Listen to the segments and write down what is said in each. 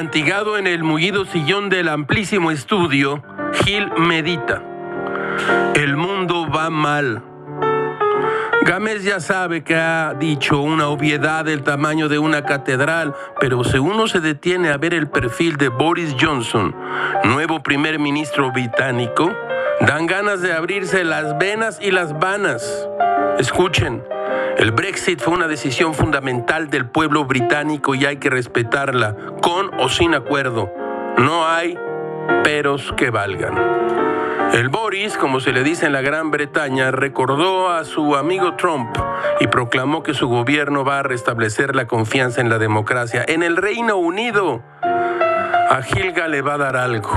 Apantigado en el mullido sillón del amplísimo estudio, Gil medita. El mundo va mal. Gámez ya sabe que ha dicho una obviedad del tamaño de una catedral, pero si uno se detiene a ver el perfil de Boris Johnson, nuevo primer ministro británico, dan ganas de abrirse las venas y las vanas. Escuchen, el Brexit fue una decisión fundamental del pueblo británico y hay que respetarla, con o sin acuerdo. No hay peros que valgan. El Boris, como se le dice en la Gran Bretaña, recordó a su amigo Trump y proclamó que su gobierno va a restablecer la confianza en la democracia. En el Reino Unido, a Gilga le va a dar algo.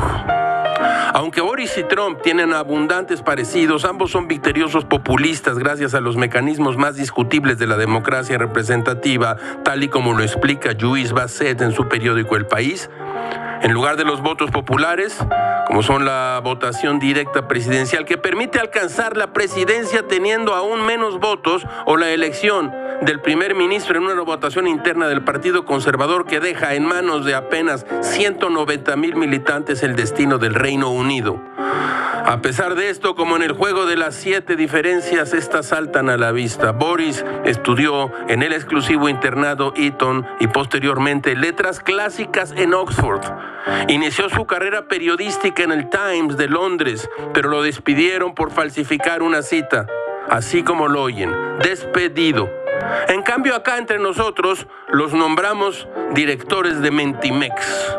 Aunque Boris y Trump tienen abundantes parecidos, ambos son victoriosos populistas gracias a los mecanismos más discutibles de la democracia representativa, tal y como lo explica Luis Basset en su periódico El País. En lugar de los votos populares, como son la votación directa presidencial que permite alcanzar la presidencia teniendo aún menos votos o la elección del primer ministro en una votación interna del Partido Conservador que deja en manos de apenas 190 mil militantes el destino del Reino Unido. A pesar de esto, como en el juego de las siete diferencias, estas saltan a la vista. Boris estudió en el exclusivo internado Eton y posteriormente letras clásicas en Oxford. Inició su carrera periodística en el Times de Londres, pero lo despidieron por falsificar una cita, así como lo oyen, despedido. En cambio acá entre nosotros los nombramos directores de Mentimex.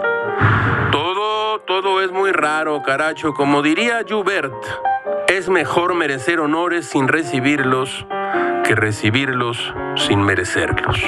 Todo, todo es muy raro, caracho. Como diría Jubert, es mejor merecer honores sin recibirlos que recibirlos sin merecerlos.